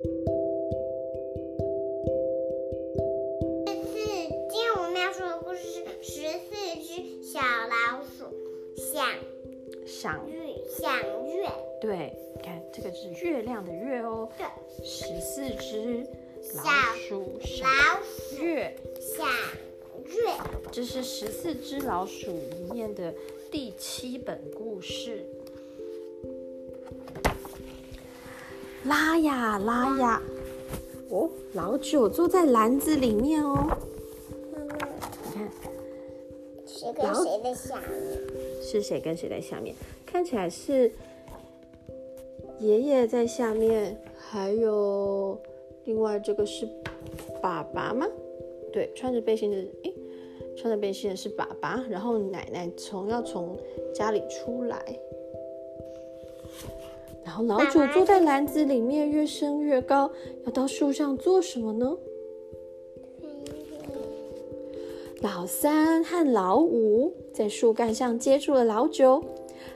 今天我们要说的故事是十四只小老鼠想赏月想月。对，你看这个是月亮的月哦，对，十四只老小鼠赏老鼠月，想月。这是十四只老鼠里面的第七本故事。拉呀拉呀，哦，老九坐在篮子里面哦，妈妈，你看谁跟谁在下面？是谁跟谁在下面？看起来是爷爷在下面，还有另外这个是爸爸吗？对，穿着背心的，诶，穿着背心的是爸爸，然后奶奶从要从家里出来，然后老九坐在篮子里面，越升越高，要到树上做什么呢？老三和老五在树干上接住了老九。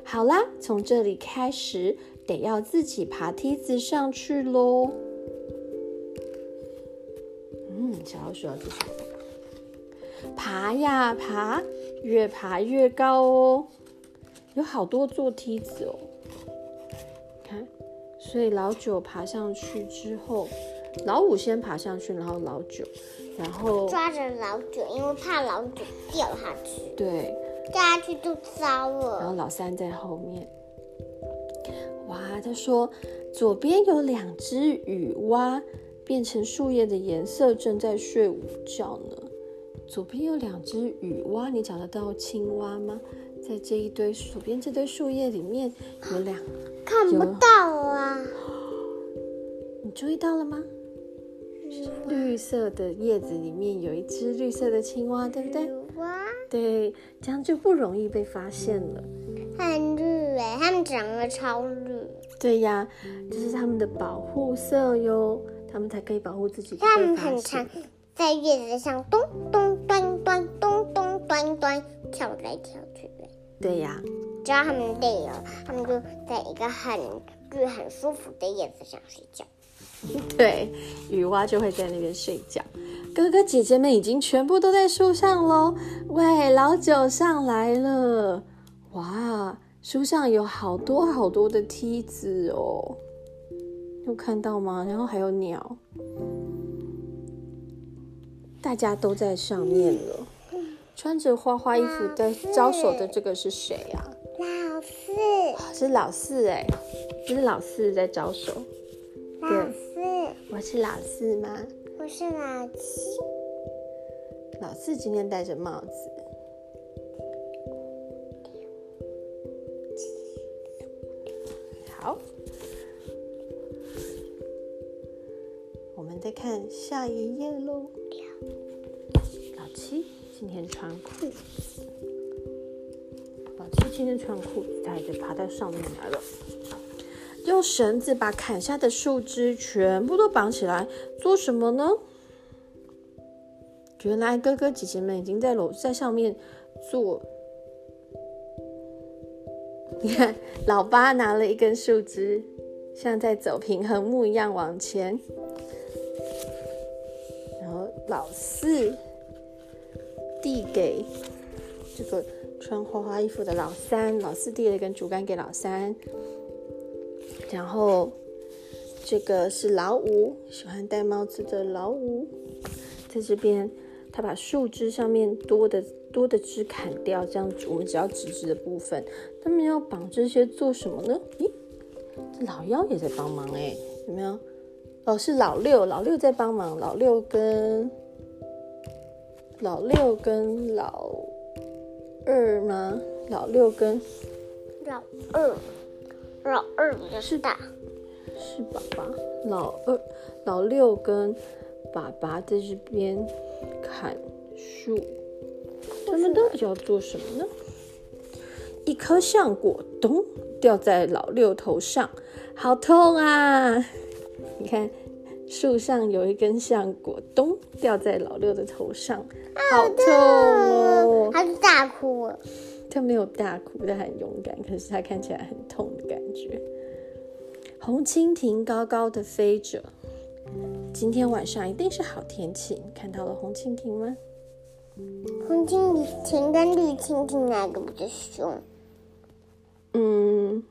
好啦，从这里开始得要自己爬梯子上去喽。嗯，小老鼠要做什么？爬呀爬，越爬越高哦。有好多座梯子哦。看，所以老九爬上去之后，老五先爬上去，然后老九，然后抓着老九，因为怕老九掉下去，对。掉下去就糟了然后。老三在后面。哇，他说左边有两只雨蛙，变成树叶的颜色，正在睡午觉呢。左边有两只雨蛙，你找得到青蛙吗？在这一堆左边这堆树叶里面有两，看不到啊！你注意到了吗？绿色的叶子里面有一只绿色的青蛙，对不对？哇，对，这样就不容易被发现了。很绿哎，它们长得超绿。对呀，这是它们的保护色哟，它们才可以保护自己不它们很长。，在叶子上咚咚端端咚咚端端跳来跳去的。对呀，只要他们累了，他们就在一个很绿、很舒服的叶子上睡觉。对，雨蛙就会在那边睡觉。哥哥姐姐们已经全部都在树上喽。喂，老九上来了！哇，树上有好多好多的梯子哦，有看到吗？然后还有鸟，大家都在上面了。穿着花花衣服在招手的这个是谁呀、是老四哎，这是老四在招手。老四，我是老四吗？我是老七。老四今天戴着帽子。好，我们再看下一页喽。老七今天穿裤子，今天穿裤子，他已经爬到上面来了。用绳子把砍下的树枝全部都绑起来，做什么呢？原来哥哥姐姐们已经在楼在上面做。你看，老八拿了一根树枝，像在走平衡木一样往前。然后老四递给这个穿花花衣服的老三，老四递了一根竹竿给老三。然后这个是老五，喜欢戴帽子的老五，在这边他把树枝上面多的多的枝砍掉，这样子我们只要直直的部分。他们要绑这些做什么呢？咦，这老幺也在帮忙哎，有没有？哦，是老六，老六在帮忙，老六跟老六跟老二呢？老六跟老二，老二比较是大。是爸爸，老二、老六跟爸爸在这边砍树，他们到底要做什么呢？一颗橡果咚掉在老六头上，好痛啊！你看，树上有一根橡果咚掉在老六的头上，好痛哦！他就大哭了。他没有大哭，他很勇敢，可是他看起来很痛的感觉。红蜻蜓高高的飞着，今天晚上一定是好天气。你看到了红蜻蜓吗？红蜻蜓跟绿蜻蜓哪个比较凶？嗯，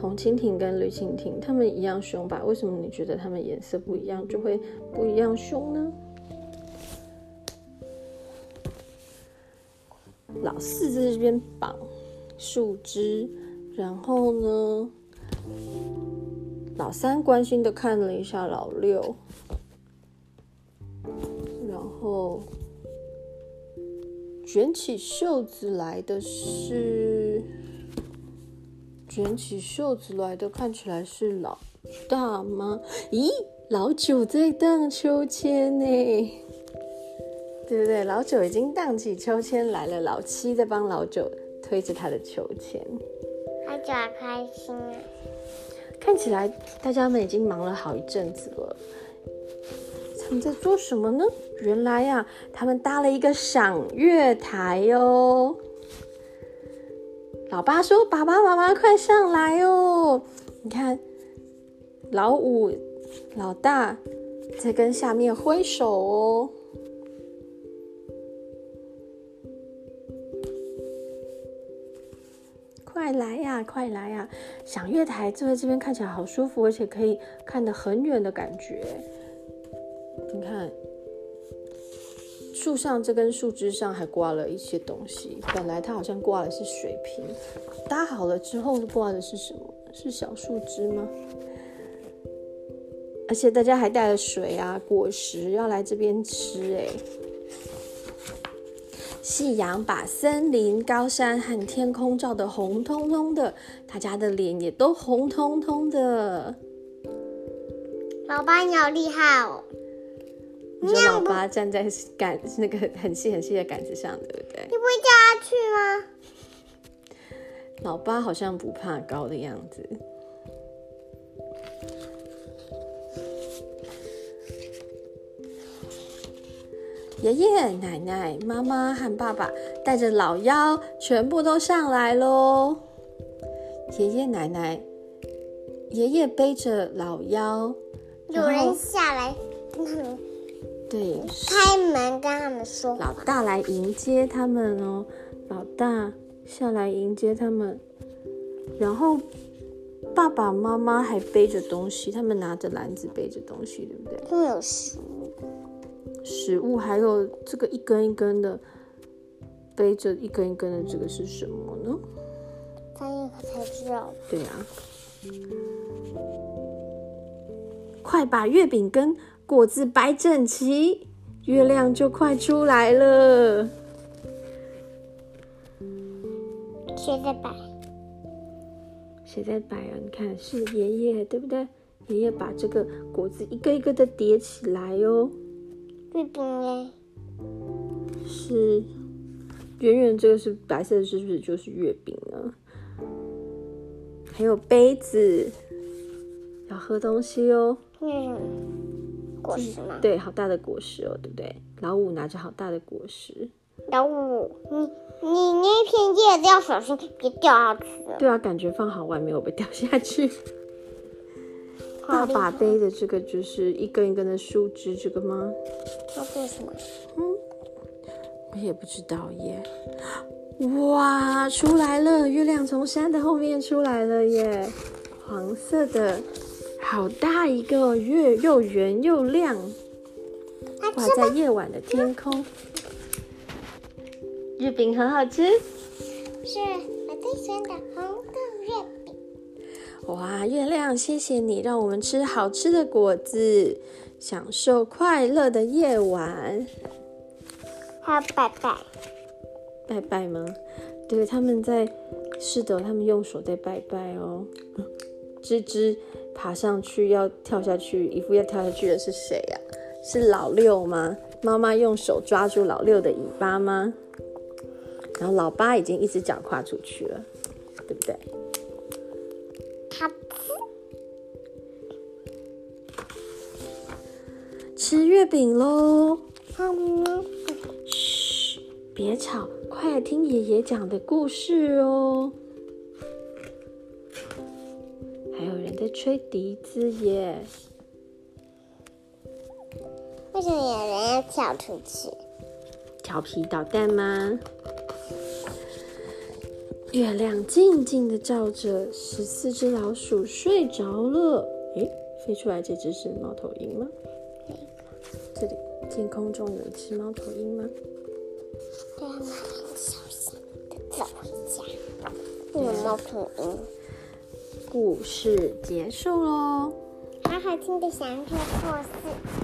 红蜻蜓跟绿蜻蜓它们一样凶吧？为什么你觉得它们颜色不一样就会不一样凶呢？老四在这边绑树枝，然后呢，老三关心的看了一下老六，然后卷起袖子来的是卷起袖子来的，看起来是老大吗？咦，老九在荡秋千呢。对不对？老九已经荡起秋千来了，老七在帮老九推着他的秋千，他就好开心啊！看起来大家们已经忙了好一阵子了。他们在做什么呢？原来呀，他们搭了一个赏月台哦。老八说：“爸爸妈妈快上来哦！你看，老五、老大在跟下面挥手哦。”快来呀，快来呀！赏月台坐在这边看起来好舒服，而且可以看得很远的感觉。你看，树上这根树枝上还挂了一些东西。本来它好像挂的是水瓶，搭好了之后挂的是什么？是小树枝吗？而且大家还带了水啊、果实要来这边吃，哎。夕阳把森林、高山和天空照得红彤彤的，大家的脸也都红彤彤的。老八，你好厉害哦！你说老八站在杆那个很细很细的杆子上，对不对？你不会掉下去吗？老八好像不怕高的样子。爷爷奶奶、妈妈和爸爸带着老幺，全部都上来喽。爷爷奶奶，爷爷背着老幺，有人下来对开门，跟他们说。老大来迎接他们哦，老大下来迎接他们，然后爸爸妈妈还背着东西，他们拿着篮子背着东西，对不对？他们有食物。食物还有这个一根一根的背着一根一根的这个是什么呢？翻译才知道。对呀，快把月饼跟果子摆整齐，月亮就快出来了。谁在摆？谁在摆啊？你看是爷爷对不对？爷爷把这个果子一个一个的叠起来哦。月饼呢？是圆圆，这个是白色的，是不是就是月饼呢？还有杯子，要喝东西哦。嗯，果实吗？对，好大的果实哦，对不对？老五拿着好大的果实。老五，你你那片叶子要小心，别掉下去。对啊，感觉放好外没有被掉下去。爸爸背的这个就是一根一根的树枝，这个吗？要做什么？嗯，我也不知道耶。哇，出来了！月亮从山的后面出来了耶！黄色的，好大一个月，又圆又亮，挂在夜晚的天空。月饼很好吃，是我最喜欢的红豆月饼。哇，月亮，谢谢你让我们吃好吃的果子，享受快乐的夜晚。还有拜拜，拜拜吗？对，他们在，是的，他们用手在拜拜哦。吱吱爬上去要跳下去，一副要跳下去的是谁呀？是老六吗？妈妈用手抓住老六的尾巴吗？然后老八已经一只脚跨出去了，对不对？吃月饼喽！嘘，别吵，快听爷爷讲的故事哦。吹笛子耶！为什么有人要跳出去？调皮捣蛋吗？月亮静静的照着，十四只老鼠睡着了。诶，飞出来这只是猫头鹰吗？这里天空中有一只猫头鹰吗？对啊，很小心的走回家。有猫头鹰。故事结束喽。好好听的旋律故事。